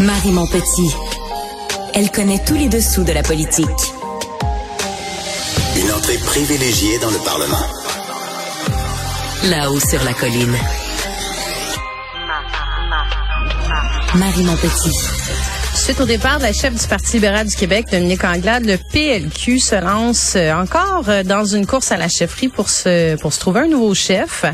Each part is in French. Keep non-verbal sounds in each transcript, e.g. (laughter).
Marie Montpetit. Elle connaît tous les dessous de la politique. Une entrée privilégiée dans le Parlement. Là-haut sur la colline. Marie Montpetit. Suite au départ de la chef du Parti libéral du Québec, Dominique Anglade, le PLQ se lance euh, encore euh, dans une course à la chefferie pour se, pour se trouver un nouveau chef.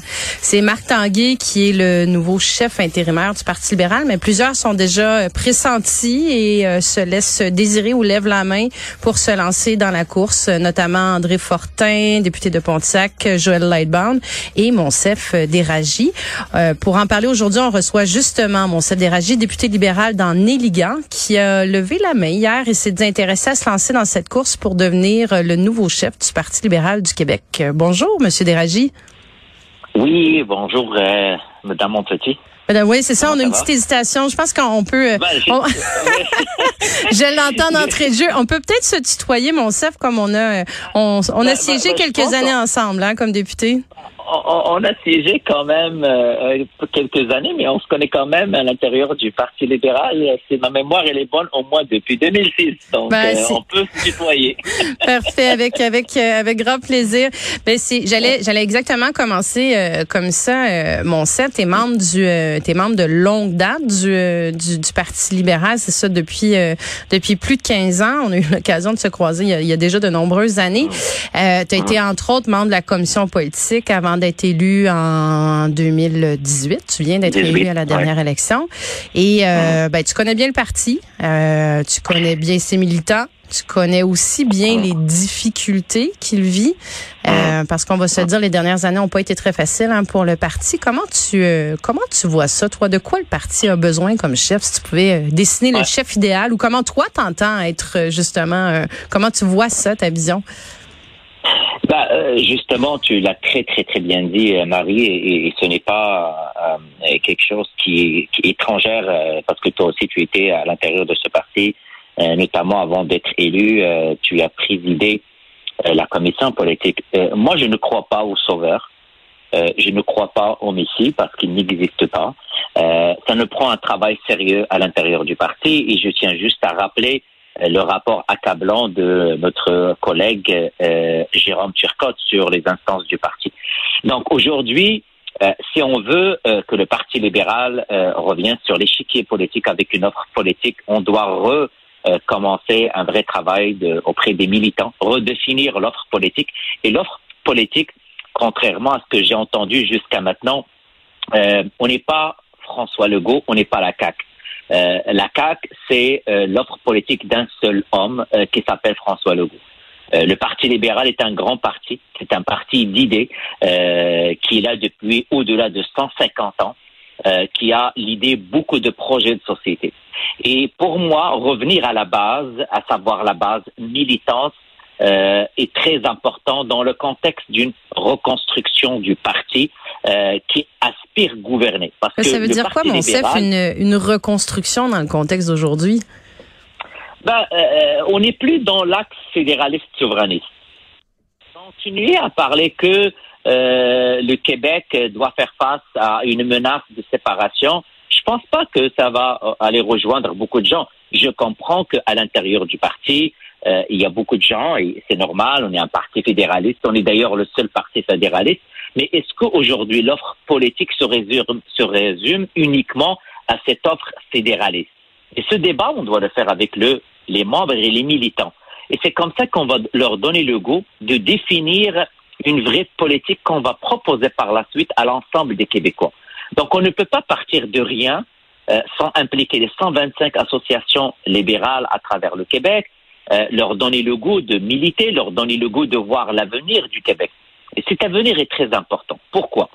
C'est Marc Tanguay qui est le nouveau chef intérimaire du Parti libéral, mais plusieurs sont déjà euh, pressentis et se laissent désirer ou lèvent la main pour se lancer dans la course, notamment André Fortin, député de Pontiac, Joël Lightbound et Monsef Déragi. pour en parler aujourd'hui, on reçoit justement Monsef Déragi, député libéral dans Néligan, qui a levé la main hier et s'est intéressé à se lancer dans cette course pour devenir le nouveau chef du Parti libéral du Québec. Bonjour, Monsieur Déragi. Oui, bonjour, euh, Madame Montetit. Ben oui, c'est ça. on a une petite hésitation. Je pense qu'on peut. Euh, Ben, (laughs) je l'entends (laughs) d'entrée de jeu. On peut peut-être se tutoyer, mon chef, comme on a, euh, on, on a Ben, siégé ben, je quelques années ensemble, hein, comme député. On, on a siégé quand même euh, euh, quelques années, mais on se connaît quand même à l'intérieur du Parti libéral. Si ma mémoire elle est bonne, au moins depuis 2006. Donc, Ben, euh, c'est- on peut se tutoyer. (laughs) Parfait, avec avec euh, avec grand plaisir. Ben c'est, j'allais j'allais exactement commencer euh, comme ça. Euh, mon set, t'es membre du, euh, t'es membre de longue date du, du du Parti libéral, c'est ça depuis euh, depuis plus de 15 ans. On a eu l'occasion de se croiser il y a, il y a déjà de nombreuses années. Euh, t'as été entre autres membre de la commission politique avant d'être élu en 2018. Tu viens d'être 18, élu à la dernière élection. Et euh, ben tu connais bien le parti, euh, tu connais bien ses militants. Tu connais aussi bien les difficultés qu'il vit, euh, parce qu'on va se dire les dernières années n'ont pas été très faciles hein, pour le parti. Comment tu comment tu vois ça, toi? De quoi le parti a besoin comme chef Si tu pouvais dessiner le Ouais. chef idéal, ou comment toi t'entends être justement Comment tu vois ça, ta vision? Bah, euh, justement, tu l'as très très très bien dit, euh, Marie, et, ce n'est pas euh, quelque chose qui est, étrangère, parce que toi aussi tu étais à l'intérieur de ce parti, notamment avant d'être élu, tu as présidé la commission politique. Moi, je ne crois pas au sauveur. Je ne crois pas au Messie parce qu'il n'existe pas. Ça ne prend un travail sérieux à l'intérieur du parti et je tiens juste à rappeler le rapport accablant de notre collègue euh, Jérôme Turcotte sur les instances du parti. Donc aujourd'hui, euh, si on veut euh, que le Parti libéral euh, revienne sur l'échiquier politique avec une offre politique, on doit re euh, un vrai travail de, auprès des militants, redéfinir l'offre politique. Et l'offre politique, contrairement à ce que j'ai entendu jusqu'à maintenant, euh, on n'est pas François Legault, on n'est pas la CAQ. Euh, la CAQ, c'est euh, l'offre politique d'un seul homme euh, qui s'appelle François Legault. Le Parti libéral est un grand parti, c'est un parti d'idées qui est là depuis au-delà de 150 ans, qui a l'idée beaucoup de projets de société. Et pour moi, revenir à la base, à savoir la base militante, est très important dans le contexte d'une reconstruction du parti qui Parce que Ça veut dire quoi, mon chef, une, une reconstruction dans le contexte d'aujourd'hui? Ben, euh, on n'est plus dans l'axe fédéraliste souverainiste. Continuer à parler que euh, le Québec doit faire face à une menace de séparation, je pense pas que ça va euh, aller rejoindre beaucoup de gens. Je comprends qu'à l'intérieur du parti, euh, il y a beaucoup de gens, et c'est normal, on est un parti fédéraliste, on est d'ailleurs le seul parti fédéraliste, mais est-ce qu'aujourd'hui l'offre politique se résume, uniquement à cette offre fédéraliste? Et ce débat, on doit le faire avec le, les membres et les militants. Et c'est comme ça qu'on va leur donner le goût de définir une vraie politique qu'on va proposer par la suite à l'ensemble des Québécois. Donc on ne peut pas partir de rien euh, sans impliquer les 125 associations libérales à travers le Québec, euh, leur donner le goût de militer, leur donner le goût de voir l'avenir du Québec. Et cet avenir est très important. Pourquoi?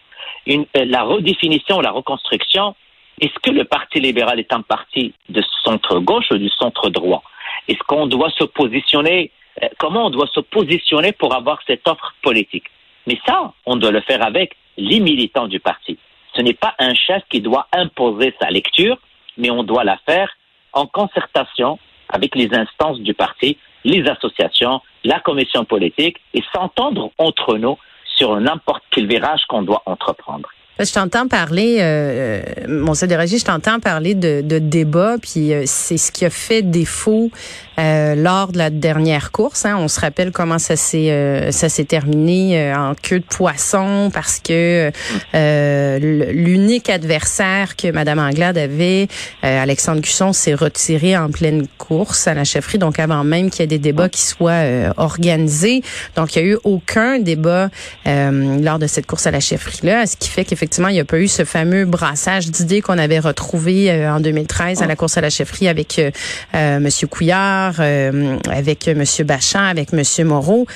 Une, euh, La redéfinition, la reconstruction, est-ce que le Parti libéral est un parti de centre-gauche ou du centre-droit? Est-ce qu'on doit se positionner euh, Comment on doit se positionner pour avoir cette offre politique? Mais ça, on doit le faire avec les militants du parti. Ce n'est pas un chef qui doit imposer sa lecture, mais on doit la faire en concertation avec les instances du parti, les associations, la commission politique et s'entendre entre nous sur n'importe quel virage qu'on doit entreprendre. Je t'entends parler, euh, euh mon je t'entends parler de, de débat, puis euh, c'est ce qui a fait défaut euh, lors de la dernière course. Hein. On se rappelle comment ça s'est euh, ça s'est terminé en queue de poisson parce que l'unique adversaire que Madame Anglade avait, Alexandre Cusson, s'est retiré en pleine course à la chefferie, donc avant même qu'il y ait des débats qui soient organisés. Donc il y a eu aucun débat lors de cette course à la chefferie là, ce qui fait qu'effectivement effectivement, il n'y a pas eu ce fameux brassage d'idées qu'on avait retrouvé euh, en 2013 à la course à la chefferie avec euh, euh M. Couillard, euh, avec M. Bachan, avec M. Moreau.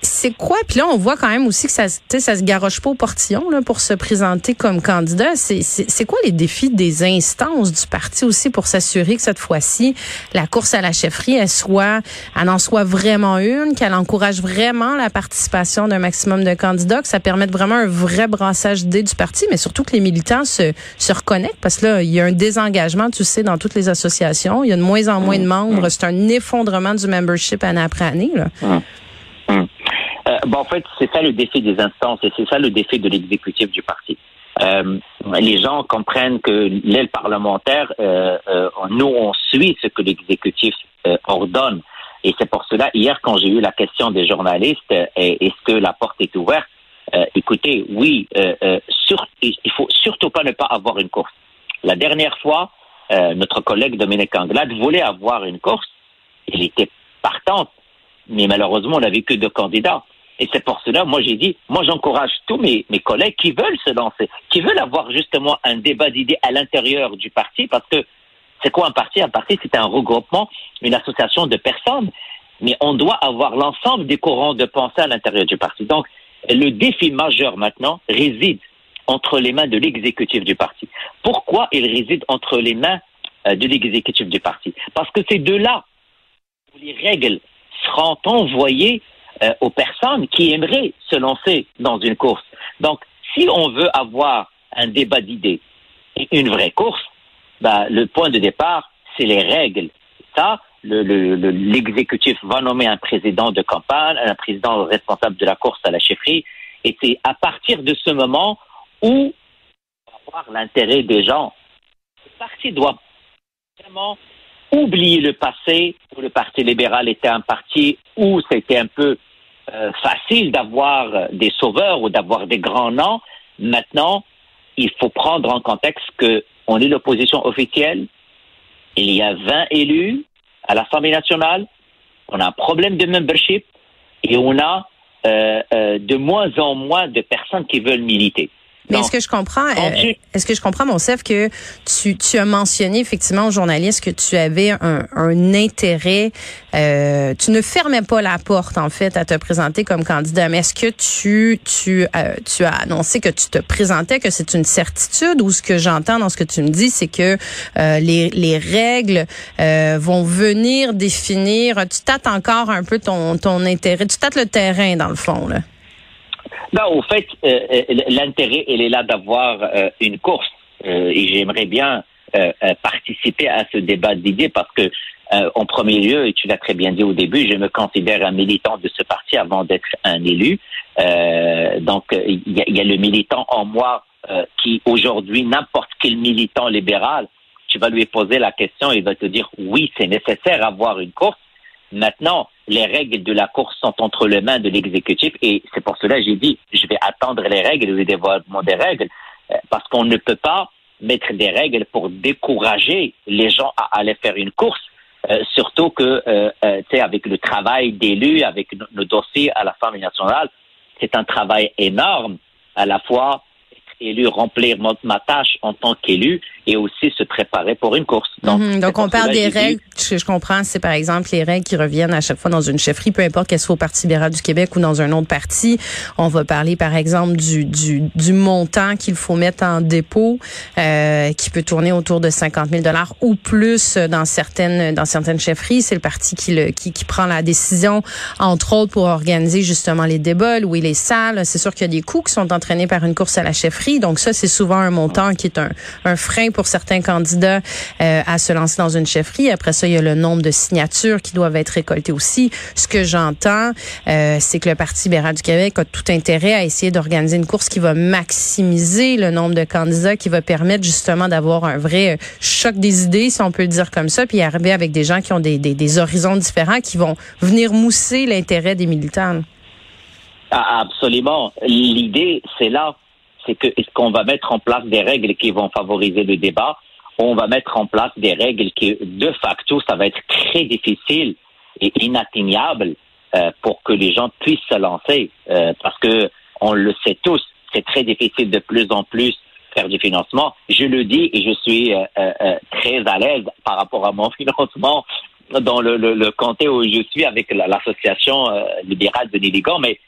C'est quoi? Puis là, on voit quand même aussi que ça, ça se garoche pas au portillon là, pour se présenter comme candidat. C'est quoi les défis des instances du parti aussi pour s'assurer que cette fois-ci, la course à la chefferie, elle soit, elle en soit vraiment une, qu'elle encourage vraiment la participation d'un maximum de candidats, que ça permette vraiment un vrai brassage d'idées du parti mais surtout que les militants se, se reconnectent parce que là, il y a un désengagement, tu sais, dans toutes les associations. Il y a de moins en moins de membres. C'est un effondrement du membership année après année. Là. Hum. Euh, bon, en fait, c'est ça le défi des instances et c'est ça le défi de l'exécutif du parti. Euh, les gens comprennent que l'aile parlementaire, euh, nous, on suit ce que l'exécutif ordonne. Et c'est pour cela, hier, quand j'ai eu la question des journalistes, est-ce que la porte est ouverte euh, écoutez, oui, euh, euh, sur, il faut surtout pas ne pas avoir une course. La dernière fois, notre collègue Dominique Anglade voulait avoir une course. Il était partant, mais malheureusement, on n'avait que deux candidats. Et c'est pour cela, moi j'ai dit, moi j'encourage tous mes, mes collègues qui veulent se lancer, qui veulent avoir justement un débat d'idées à l'intérieur du parti, parce que c'est quoi un parti? Un parti, c'est un regroupement, une association de personnes, mais on doit avoir l'ensemble des courants de pensée à l'intérieur du parti. Donc, le défi majeur maintenant réside entre les mains de l'exécutif du parti. Pourquoi il réside entre les mains euh, de l'exécutif du parti? Parce que c'est de là où les règles seront envoyées euh, aux personnes qui aimeraient se lancer dans une course. Donc, si on veut avoir un débat d'idées et une vraie course, bah, le point de départ, c'est les règles. Ça, l'exécutif le, va nommer un président de campagne, un président responsable de la course à la chefferie, et c'est à partir de ce moment où on va voir l'intérêt des gens. Le parti doit vraiment oublier le passé où le Parti libéral était un parti où c'était un peu euh, facile d'avoir des sauveurs ou d'avoir des grands noms. Maintenant, il faut prendre en contexte que on est l'opposition officielle. Il y a 20 élus à l'Assemblée nationale, on a un problème de membership et on a euh, euh, de moins en moins de personnes qui veulent militer. Mais est-ce que je comprends, euh, est-ce que je comprends, mon chef, que tu, tu as mentionné effectivement aux journalistes que tu avais un, un intérêt, euh, tu ne fermais pas la porte en fait à te présenter comme candidat, mais est-ce que tu tu euh, tu as annoncé que tu te présentais, que c'est une certitude? Ou ce que j'entends dans ce que tu me dis, c'est que euh, les, les règles euh, vont venir définir, tu tâtes encore un peu ton ton intérêt, tu tâtes le terrain dans le fond là. Ben, au fait, euh, euh, l'intérêt, il est là d'avoir euh, une course. et j'aimerais bien participer à ce débat d'idées parce que, en premier lieu, et tu l'as très bien dit au début, je me considère un militant de ce parti avant d'être un élu. donc, il y, y, a le militant en moi qui, aujourd'hui, n'importe quel militant libéral, tu vas lui poser la question, il va te dire oui, c'est nécessaire d'avoir une course. Maintenant, les règles de la course sont entre les mains de l'exécutif et c'est pour cela que j'ai dit je vais attendre les règles, le développement des règles, euh, parce qu'on ne peut pas mettre des règles pour décourager les gens à aller faire une course. Euh, surtout que, euh, euh, tu sais, avec le travail d'élus, avec nos dossiers à l'Assemblée nationale, c'est un travail énorme, à la fois élu, remplir ma, tâche en tant qu'élu et aussi se préparer pour une course. Donc, mhm. Donc on parle des règles, je, je, comprends, c'est par exemple les règles qui reviennent à chaque fois dans une chefferie, peu importe qu'elle soit au Parti libéral du Québec ou dans un autre parti. On va parler par exemple du, du, du montant qu'il faut mettre en dépôt, euh, qui peut tourner autour de 50 000 dollars ou plus dans certaines dans certaines chefferies. C'est le parti qui, le, qui, qui prend la décision, entre autres, pour organiser justement les débats, louer les salles. C'est sûr qu'il y a des coûts qui sont entraînés par une course à la chefferie. Donc ça, c'est souvent un montant qui est un, un frein pour certains candidats euh, à se lancer dans une chefferie. Après ça, il y a le nombre de signatures qui doivent être récoltées aussi. Ce que j'entends, euh, c'est que le Parti libéral du Québec a tout intérêt à essayer d'organiser une course qui va maximiser le nombre de candidats, qui va permettre justement d'avoir un vrai choc des idées, si on peut le dire comme ça, puis arriver avec des gens qui ont des horizons différents, qui vont venir mousser l'intérêt des militants. Ah, absolument. L'idée, c'est là c'est que est-ce qu'on va mettre en place des règles qui vont favoriser le débat? Ou on va mettre en place des règles qui, de facto, ça va être très difficile et inatteignable euh, pour que les gens puissent se lancer, euh, parce que on le sait tous, c'est très difficile de plus en plus faire du financement. Je le dis et je suis euh, très à l'aise par rapport à mon (laughs) financement dans le, comté où je suis avec l'association libérale de Néligan, mais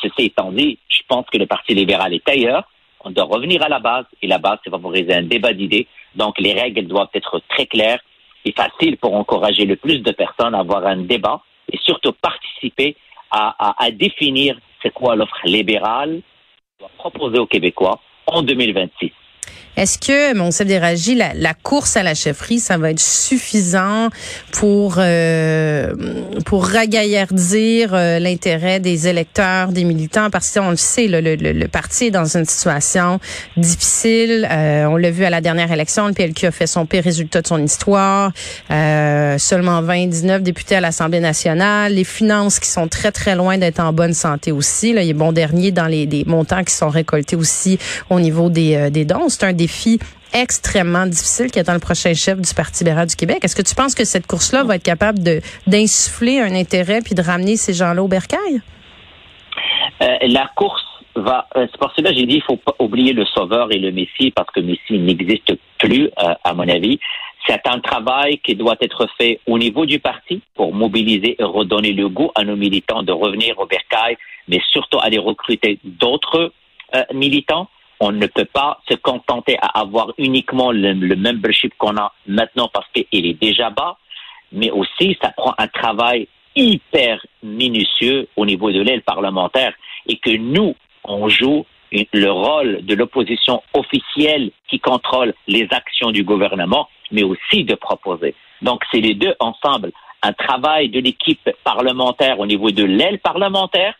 ceci étant dit, je pense que le Parti libéral est ailleurs on doit revenir à la base, et la base, c'est favoriser un débat d'idées. Donc, les règles doivent être très claires et faciles pour encourager le plus de personnes à avoir un débat et surtout participer à, à, définir c'est quoi l'offre libérale proposer aux Québécois en 2026. Est-ce que, mon chef Déragi, la, la course à la chefferie, ça va être suffisant pour euh, pour ragaillardir euh, l'intérêt des électeurs, des militants? Parce qu'on le sait, le, le, le, parti est dans une situation difficile. Euh, on l'a vu à la dernière élection, le PLQ a fait son pire résultat de son histoire. Euh, seulement 29 députés à l'Assemblée nationale. Les finances qui sont très, très loin d'être en bonne santé aussi. Là, il est bon dernier dans les des montants qui sont récoltés aussi au niveau des, des dons. C'est un défi extrêmement difficile qui attend le prochain chef du Parti libéral du Québec. Est-ce que tu penses que cette course-là va être capable de d'insuffler un intérêt puis de ramener ces gens-là au bercail? Euh, la course va. Euh, c'est pour cela que j'ai dit il faut pas oublier le Sauveur et le Messie parce que Messie n'existe plus, euh, à mon avis. C'est un travail qui doit être fait au niveau du parti pour mobiliser et redonner le goût à nos militants de revenir au bercail, mais surtout aller recruter d'autres militants on ne peut pas se contenter à avoir uniquement le, membership qu'on a maintenant parce qu'il est déjà bas, mais aussi ça prend un travail hyper minutieux au niveau de l'aile parlementaire et que nous, on joue le rôle de l'opposition officielle qui contrôle les actions du gouvernement, mais aussi de proposer. Donc c'est les deux ensemble. Un travail de l'équipe parlementaire au niveau de l'aile parlementaire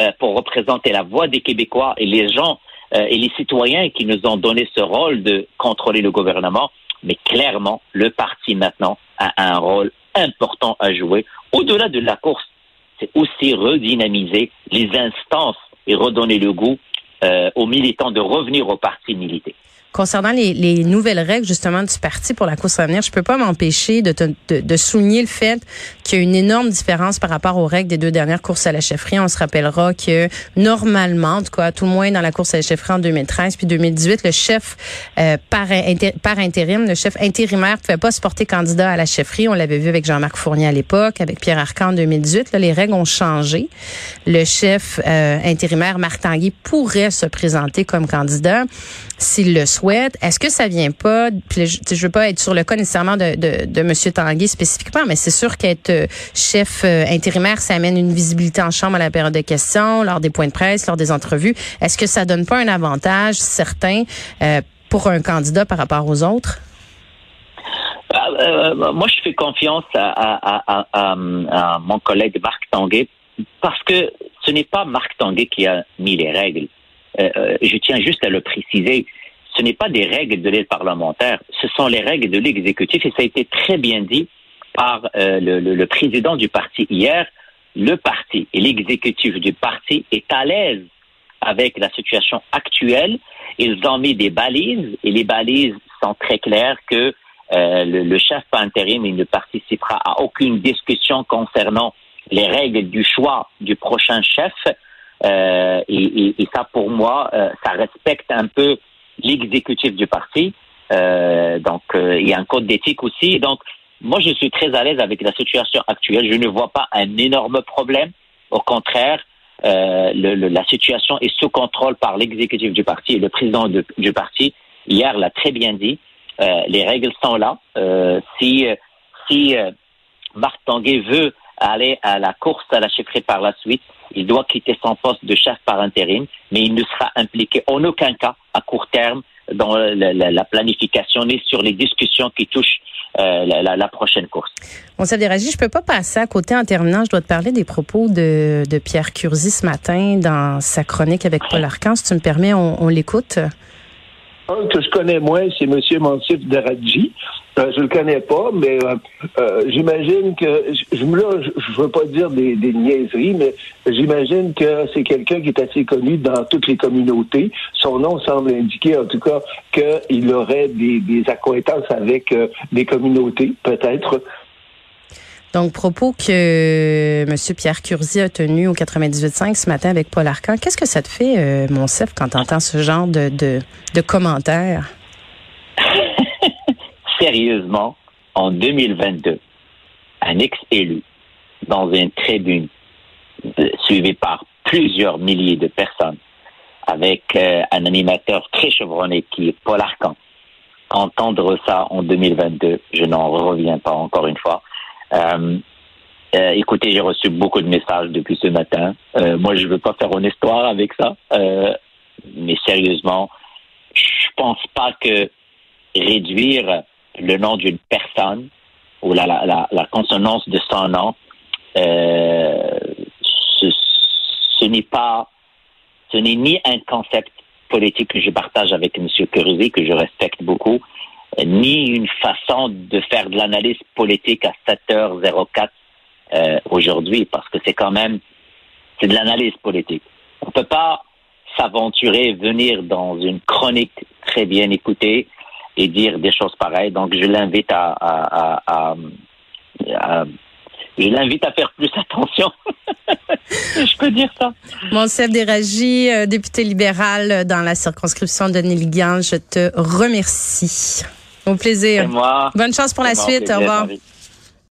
euh, pour représenter la voix des Québécois et les gens et les citoyens qui nous ont donné ce rôle de contrôler le gouvernement. Mais clairement, le parti maintenant a un rôle important à jouer. Au-delà de la course, c'est aussi redynamiser les instances et redonner le goût euh, aux militants de revenir au parti militaire. Concernant les, les, nouvelles règles justement du parti pour la course à venir, je peux pas m'empêcher de, de, de, souligner le fait qu'il y a une énorme différence par rapport aux règles des deux dernières courses à la chefferie. On se rappellera que normalement, en tout cas, tout le moins dans la course à la chefferie en 2013 puis 2018, le chef euh, par, par intérim, le chef intérimaire, pouvait pas se porter candidat à la chefferie. On l'avait vu avec Jean-Marc Fournier à l'époque, avec Pierre Arcan en 2018. Là, les règles ont changé. Le chef euh, intérimaire Marc Tanguy pourrait se présenter comme candidat s'il le souhaite. Est-ce que ça vient pas, je, je veux pas être sur le cas nécessairement de, de, de M. Tanguy spécifiquement, mais c'est sûr qu'être euh, chef euh, intérimaire, ça amène une visibilité en chambre à la période de questions, lors des points de presse, lors des entrevues. Est-ce que ça donne pas un avantage certain euh, pour un candidat par rapport aux autres? moi, je fais confiance à, à, mon collègue Marc Tanguay parce que ce n'est pas Marc Tanguay qui a mis les règles. Euh, euh, je tiens juste à le préciser, ce n'est pas des règles de l'aide parlementaire, ce sont les règles de l'exécutif et ça a été très bien dit par euh, le, président du parti hier le parti et l'exécutif du parti est à l'aise avec la situation actuelle. Ils ont mis des balises et les balises sont très claires que le, le, chef par intérim il ne participera à aucune discussion concernant les règles du choix du prochain chef. Euh, et, ça, pour moi, euh, ça respecte un peu l'exécutif du parti. Euh, donc, il y a un code d'éthique aussi. Donc, moi, je suis très à l'aise avec la situation actuelle. Je ne vois pas un énorme problème. Au contraire, la situation est sous contrôle par l'exécutif du parti et le président de, du parti hier l'a très bien dit. Les règles sont là. Si si Marc Tanguay veut aller à la course à la chefferie par la suite, il doit quitter son poste de chef par intérim, mais il ne sera impliqué en aucun cas à court terme dans la, la, la planification ni sur les discussions qui touchent euh, la, la, prochaine course. Bon, Sadiraji, je peux pas passer à côté en terminant. Je dois te parler des propos de, de Pierre Curzi ce matin dans sa chronique avec Paul Arcan. Si tu me permets, on, on l'écoute. Un que je connais moins, c'est M. Mansif Daradji. Euh, je le connais pas, mais euh, euh, j'imagine que je, là, je veux pas dire des, des niaiseries, mais j'imagine que c'est quelqu'un qui est assez connu dans toutes les communautés. Son nom semble indiquer, en tout cas, qu'il aurait des, des accointances avec euh, des communautés, peut-être. Donc, propos que M. Pierre Curzi a tenu au 98.5 ce matin avec Paul Arcan. Qu'est-ce que ça te fait, euh, mon chef, quand tu entends ce genre de, de, commentaires? (laughs) Sérieusement, en 2022, un ex-élu dans une tribune euh, suivie par plusieurs milliers de personnes avec euh, un animateur très chevronné qui est Paul Arcan. Entendre ça en 2022, je n'en reviens pas encore une fois. Euh, euh, écoutez, j'ai reçu beaucoup de messages depuis ce matin. Euh, moi, je ne veux pas faire une histoire avec ça, mais sérieusement, je pense pas que réduire le nom d'une personne ou la, consonance de son nom, ce, ce n'est pas, ce n'est ni un concept politique que je partage avec M. Curzi, que je respecte beaucoup, ni une façon de faire de l'analyse politique à 7h04 euh, aujourd'hui, parce que c'est quand même c'est de l'analyse politique. On peut pas s'aventurer, venir dans une chronique très bien écoutée et dire des choses pareilles. Donc je l'invite à, à, à, à je l'invite à faire plus attention. (laughs) je peux dire ça. Monsef Déragi, euh, député libéral dans la circonscription de Nilligan, je te remercie. Au plaisir. Moi. Bonne chance pour la suite. Au revoir.